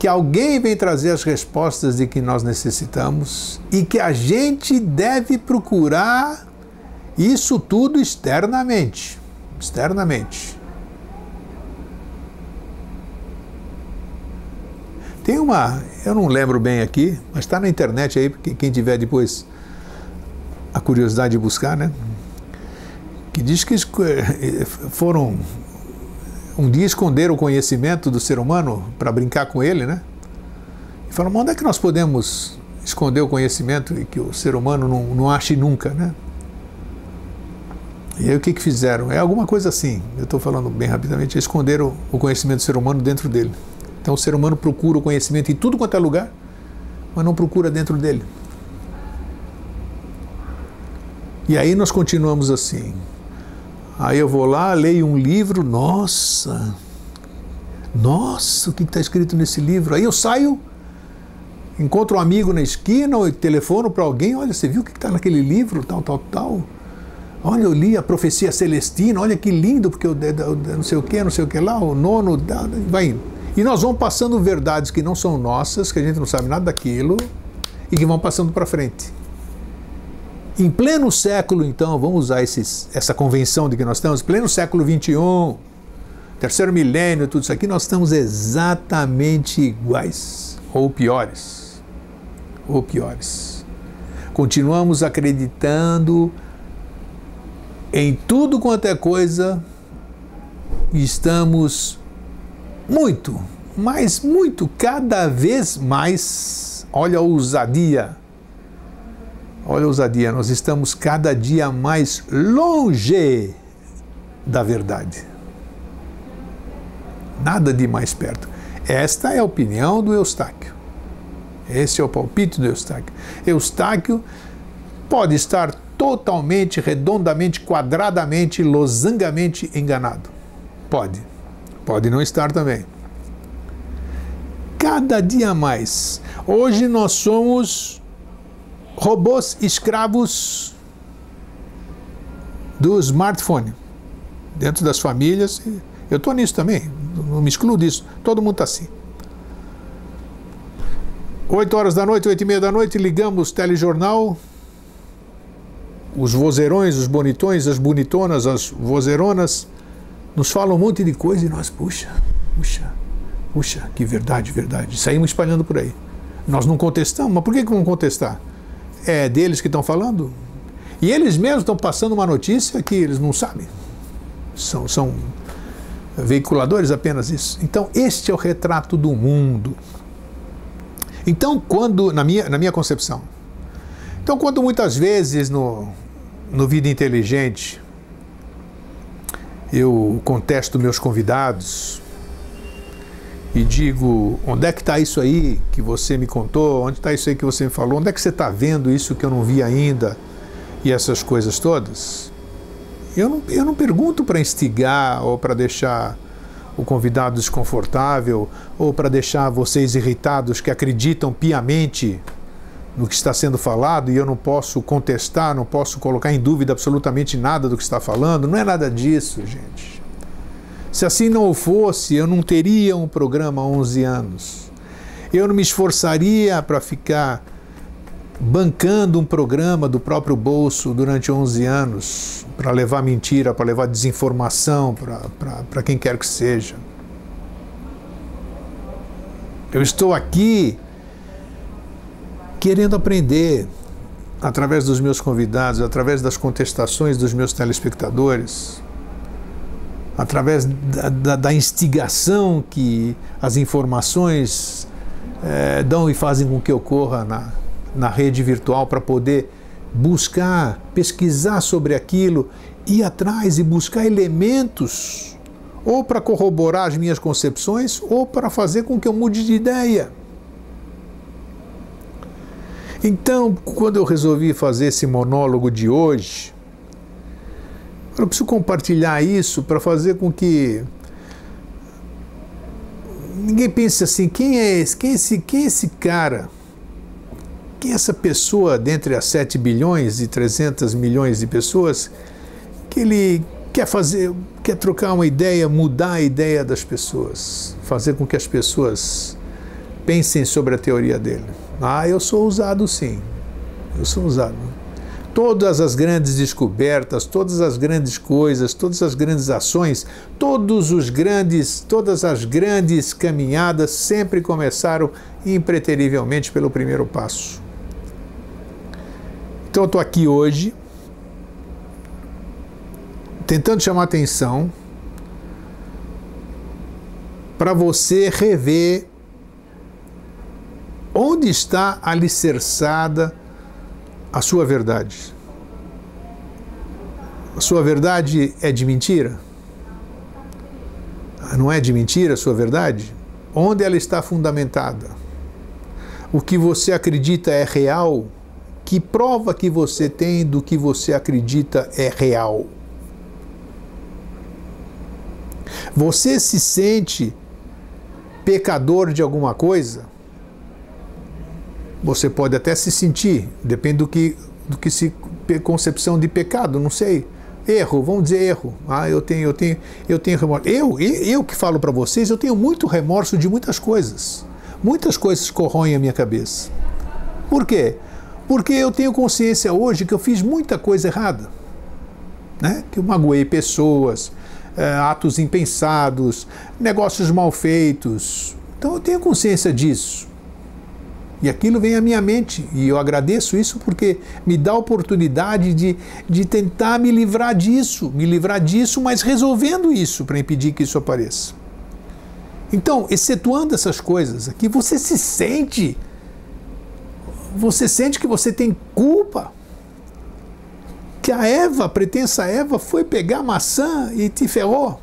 A: que alguém vem trazer as respostas de que nós necessitamos e que a gente deve procurar isso tudo externamente, externamente. Tem uma, eu não lembro bem aqui, mas está na internet aí, quem tiver depois a curiosidade de buscar, né? Que diz que eh, foram um dia esconderam o conhecimento do ser humano para brincar com ele, né? E falaram, onde é que nós podemos esconder o conhecimento e que o ser humano não, não ache nunca, né? E aí o que, que fizeram? É alguma coisa assim, eu estou falando bem rapidamente, esconderam o conhecimento do ser humano dentro dele. Então o ser humano procura o conhecimento em tudo quanto é lugar, mas não procura dentro dele. E aí nós continuamos assim. Aí eu vou lá, leio um livro, nossa, nossa, o que está escrito nesse livro? Aí eu saio, encontro um amigo na esquina, ou telefono para alguém, olha, você viu o que está naquele livro, tal, tal, tal. Olha, eu li a profecia celestina, olha que lindo, porque eu, não sei o que, não sei o que lá, o nono, vai indo. E nós vamos passando verdades que não são nossas, que a gente não sabe nada daquilo, e que vão passando para frente. Em pleno século, então, vamos usar esses, essa convenção de que nós estamos, pleno século 21, terceiro milênio, tudo isso aqui, nós estamos exatamente iguais, ou piores. Ou piores. Continuamos acreditando em tudo quanto é coisa, estamos muito, mas muito, cada vez mais. Olha a ousadia. Olha a ousadia, nós estamos cada dia mais longe da verdade. Nada de mais perto. Esta é a opinião do Eustáquio. Esse é o palpite do Eustáquio. Eustáquio pode estar totalmente, redondamente, quadradamente, losangamente enganado. Pode. Pode não estar também. Cada dia mais. Hoje nós somos robôs escravos do smartphone. Dentro das famílias. Eu estou nisso também. Não me excluo disso. Todo mundo está assim. 8 horas da noite, 8 e meia da noite, ligamos telejornal, os vozeirões, os bonitões, as bonitonas, as vozeronas, nos falam um monte de coisa e nós, puxa, puxa, puxa, que verdade, verdade. Saímos espalhando por aí. Nós não contestamos, mas por que, que vão contestar? É deles que estão falando? E eles mesmos estão passando uma notícia que eles não sabem. São, são veiculadores apenas isso. Então, este é o retrato do mundo. Então, quando, na minha, na minha concepção, então, quando muitas vezes no, no Vida Inteligente eu contesto meus convidados e digo: onde é que está isso aí que você me contou? Onde está isso aí que você me falou? Onde é que você está vendo isso que eu não vi ainda? E essas coisas todas? Eu não, eu não pergunto para instigar ou para deixar o convidado desconfortável ou para deixar vocês irritados que acreditam piamente no que está sendo falado e eu não posso contestar, não posso colocar em dúvida absolutamente nada do que está falando. Não é nada disso, gente. Se assim não fosse, eu não teria um programa há 11 anos. Eu não me esforçaria para ficar bancando um programa do próprio bolso durante 11 anos para levar mentira, para levar desinformação para quem quer que seja. Eu estou aqui querendo aprender através dos meus convidados, através das contestações dos meus telespectadores, através da, da, da instigação que as informações é, dão e fazem com que ocorra na, na rede virtual para poder buscar, pesquisar sobre aquilo, ir atrás e buscar elementos, ou para corroborar as minhas concepções, ou para fazer com que eu mude de ideia. Então, quando eu resolvi fazer esse monólogo de hoje, eu preciso compartilhar isso para fazer com que ninguém pense assim: quem é esse? Quem é esse, quem é esse cara? Quem é essa pessoa dentre as 7 bilhões e 300 milhões de pessoas que ele quer fazer, quer trocar uma ideia, mudar a ideia das pessoas, fazer com que as pessoas pensem sobre a teoria dele? Ah, eu sou usado sim. Eu sou usado. Todas as grandes descobertas, todas as grandes coisas, todas as grandes ações, todos os grandes, todas as grandes caminhadas sempre começaram impreterivelmente pelo primeiro passo. Então eu estou aqui hoje tentando chamar atenção para você rever Onde está alicerçada a sua verdade? A sua verdade é de mentira? Não é de mentira a sua verdade? Onde ela está fundamentada? O que você acredita é real? Que prova que você tem do que você acredita é real? Você se sente pecador de alguma coisa? Você pode até se sentir, depende do que, do que se concepção de pecado, não sei. Erro, vamos dizer erro. Ah, eu tenho, eu tenho, eu tenho remorso. Eu, eu que falo para vocês, eu tenho muito remorso de muitas coisas. Muitas coisas corroem a minha cabeça. Por quê? Porque eu tenho consciência hoje que eu fiz muita coisa errada. Né? Que eu magoei pessoas, é, atos impensados, negócios mal feitos. Então eu tenho consciência disso. E aquilo vem à minha mente, e eu agradeço isso porque me dá a oportunidade de, de tentar me livrar disso, me livrar disso, mas resolvendo isso para impedir que isso apareça. Então, excetuando essas coisas aqui, você se sente, você sente que você tem culpa. Que a Eva, a pretensa Eva, foi pegar a maçã e te ferrou.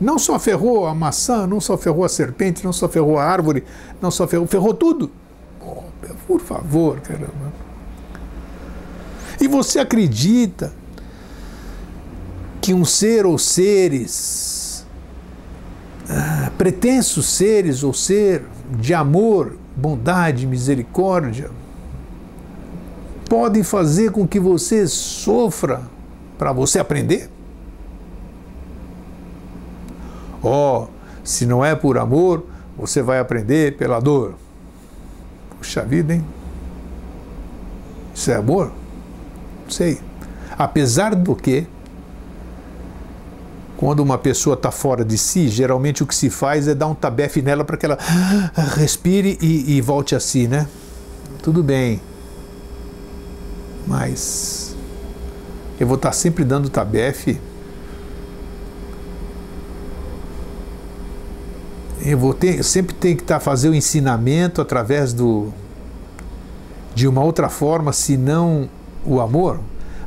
A: Não só ferrou a maçã, não só ferrou a serpente, não só ferrou a árvore, não só ferrou, ferrou tudo. Por favor, caramba. E você acredita que um ser ou seres, ah, pretensos seres ou ser de amor, bondade, misericórdia, podem fazer com que você sofra para você aprender? Oh, se não é por amor, você vai aprender pela dor. Puxa vida, hein? Isso é amor? Não sei. Apesar do que, quando uma pessoa está fora de si, geralmente o que se faz é dar um tabefe nela para que ela respire e, e volte a si, né? Tudo bem. Mas eu vou estar tá sempre dando tabefe eu vou ter, sempre tenho que estar tá, fazer o ensinamento através do de uma outra forma, senão o amor.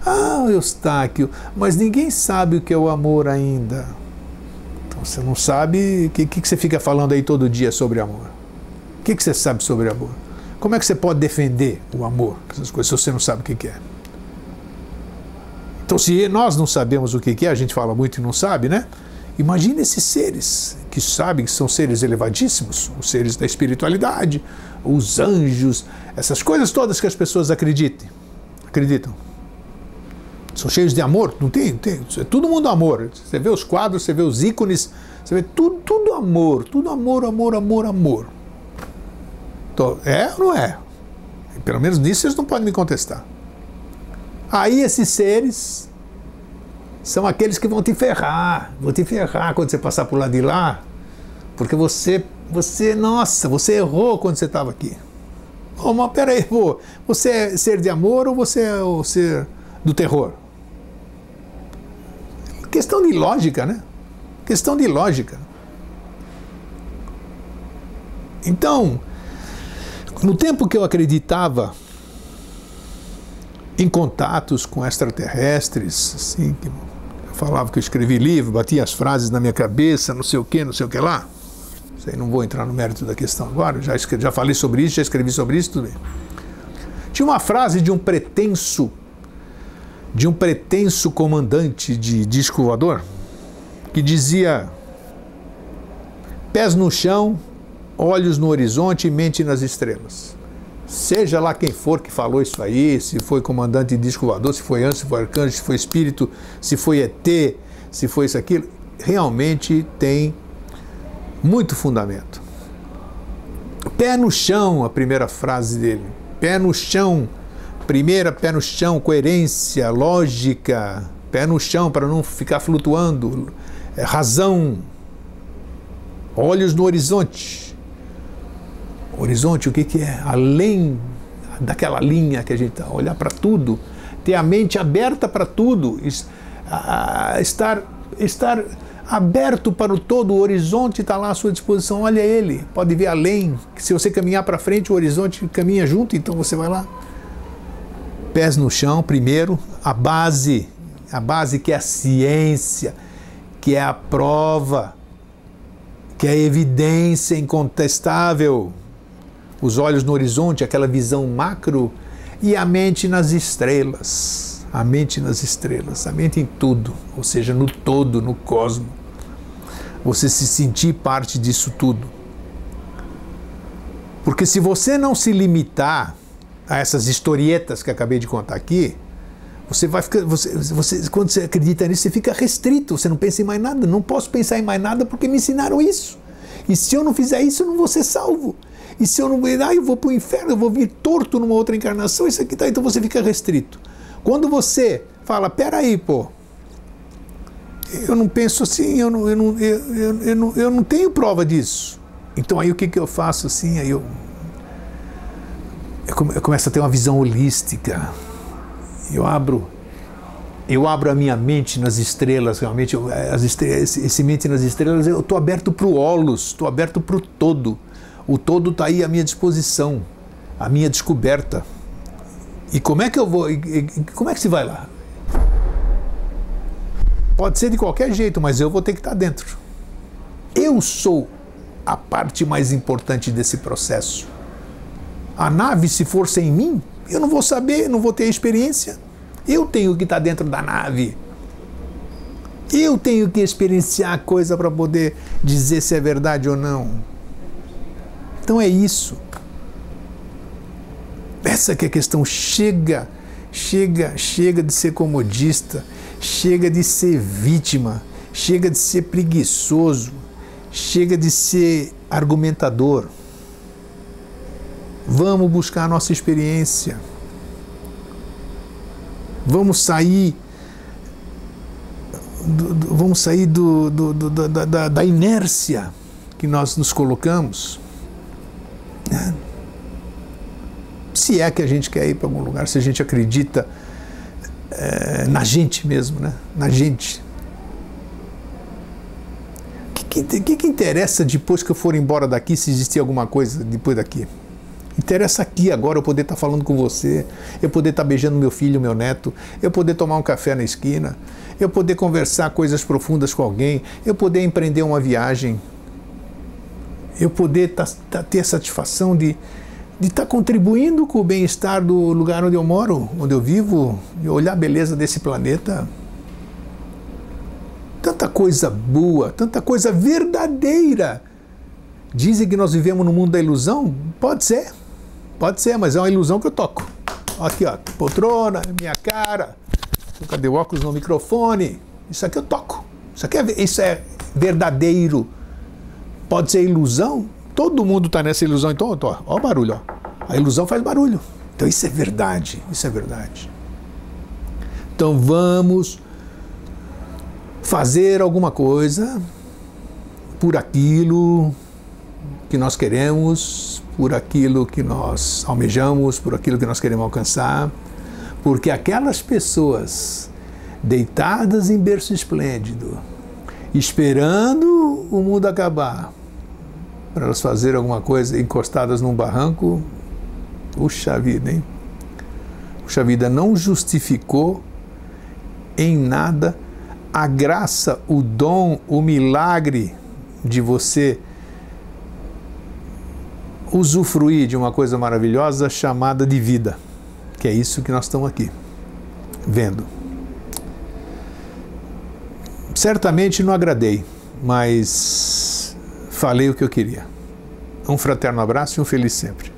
A: Ah, Eustáquio, mas ninguém sabe o que é o amor ainda. Então você não sabe o que, que, você fica falando aí todo dia sobre amor. O que, que você sabe sobre amor? Como é que você pode defender o amor, essas coisas, se você não sabe o que, que é? Então, se nós não sabemos o que, que é, a gente fala muito e não sabe, né? Imagine esses seres que sabem que são seres elevadíssimos, os seres da espiritualidade, os anjos, essas coisas todas que as pessoas acreditem, acreditam. São cheios de amor, não tem, tem, é todo mundo amor. Você vê os quadros, você vê os ícones, você vê tudo, tudo amor, tudo amor, amor, amor, amor. Então, é ou não é? Pelo menos nisso eles não podem me contestar. Aí esses seres são aqueles que vão te ferrar, vão te ferrar quando você passar por lá de lá, porque você, você, nossa, você errou quando você estava aqui. Oh, mas peraí, pô, você é ser de amor ou você é o ser do terror? Questão de lógica, né? Questão de lógica. Então, no tempo que eu acreditava em contatos com extraterrestres, assim, que falava que eu escrevi livro, batia as frases na minha cabeça, não sei o que, não sei o que lá. Sei, não vou entrar no mérito da questão agora, já, escrevi, já falei sobre isso, já escrevi sobre isso, tudo bem. Tinha uma frase de um pretenso, de um pretenso comandante de disco voador, que dizia: pés no chão, olhos no horizonte e mente nas estrelas seja lá quem for que falou isso aí, se foi comandante de disco voador, se foi anjo, se foi arcanjo, se foi espírito, se foi ET, se foi isso aquilo, realmente tem muito fundamento. Pé no chão, a primeira frase dele. Pé no chão, primeira, pé no chão, coerência, lógica, pé no chão para não ficar flutuando, é, razão, olhos no horizonte. Horizonte, o que, que é? Além daquela linha que a gente tá, olhar para tudo, ter a mente aberta para tudo, estar, estar aberto para o todo, o horizonte está lá à sua disposição, olha ele, pode ver além. Se você caminhar para frente, o horizonte caminha junto, então você vai lá. Pés no chão, primeiro, a base, a base que é a ciência, que é a prova, que é a evidência incontestável. Os olhos no horizonte, aquela visão macro, e a mente nas estrelas. A mente nas estrelas, a mente em tudo, ou seja, no todo, no cosmo. Você se sentir parte disso tudo. Porque se você não se limitar a essas historietas que acabei de contar aqui, você vai ficar, você, você, quando você acredita nisso, você fica restrito, você não pensa em mais nada. Não posso pensar em mais nada porque me ensinaram isso. E se eu não fizer isso, eu não vou ser salvo. E se eu não ah, eu vou para o inferno, eu vou vir torto numa outra encarnação, isso aqui tá. Então você fica restrito. Quando você fala, peraí, pô, eu não penso assim, eu não, eu não, eu, eu, eu, não, eu não tenho prova disso. Então aí o que, que eu faço assim? Aí eu, eu começo a ter uma visão holística. Eu abro eu abro a minha mente nas estrelas, realmente, as estrelas, esse mente nas estrelas, eu estou aberto para o holos, estou aberto para o todo. O todo está aí à minha disposição, à minha descoberta. E como é que eu vou? Como é que se vai lá? Pode ser de qualquer jeito, mas eu vou ter que estar dentro. Eu sou a parte mais importante desse processo. A nave, se for sem mim, eu não vou saber, não vou ter experiência. Eu tenho que estar dentro da nave. Eu tenho que experienciar a coisa para poder dizer se é verdade ou não. Então é isso. Essa que é a questão. Chega, chega, chega de ser comodista, chega de ser vítima, chega de ser preguiçoso, chega de ser argumentador. Vamos buscar a nossa experiência. Vamos sair. Do, do, vamos sair do, da, da, da, inércia que nós nos colocamos. Se é que a gente quer ir para algum lugar, se a gente acredita é, na gente mesmo, né? na gente. O que, que, que interessa depois que eu for embora daqui se existir alguma coisa depois daqui? Interessa aqui agora eu poder estar tá falando com você, eu poder estar tá beijando meu filho, meu neto, eu poder tomar um café na esquina, eu poder conversar coisas profundas com alguém, eu poder empreender uma viagem, eu poder tá, tá, ter a satisfação de de estar tá contribuindo com o bem-estar do lugar onde eu moro, onde eu vivo, e olhar a beleza desse planeta. Tanta coisa boa, tanta coisa verdadeira. Dizem que nós vivemos no mundo da ilusão? Pode ser. Pode ser, mas é uma ilusão que eu toco. Aqui, ó, poltrona, minha cara. Cadê o óculos no microfone? Isso aqui eu toco. Isso aqui é, isso é verdadeiro. Pode ser ilusão? Todo mundo está nessa ilusão. Então, ó, ó o barulho. Ó. A ilusão faz barulho. Então isso é verdade. Isso é verdade. Então vamos fazer alguma coisa por aquilo que nós queremos, por aquilo que nós almejamos, por aquilo que nós queremos alcançar, porque aquelas pessoas deitadas em berço esplêndido, esperando o mundo acabar, para elas fazerem alguma coisa encostadas num barranco, puxa vida, hein? Puxa vida, não justificou em nada a graça, o dom, o milagre de você usufruir de uma coisa maravilhosa chamada de vida, que é isso que nós estamos aqui vendo. Certamente não agradei, mas falei o que eu queria. Um fraterno abraço e um feliz sempre.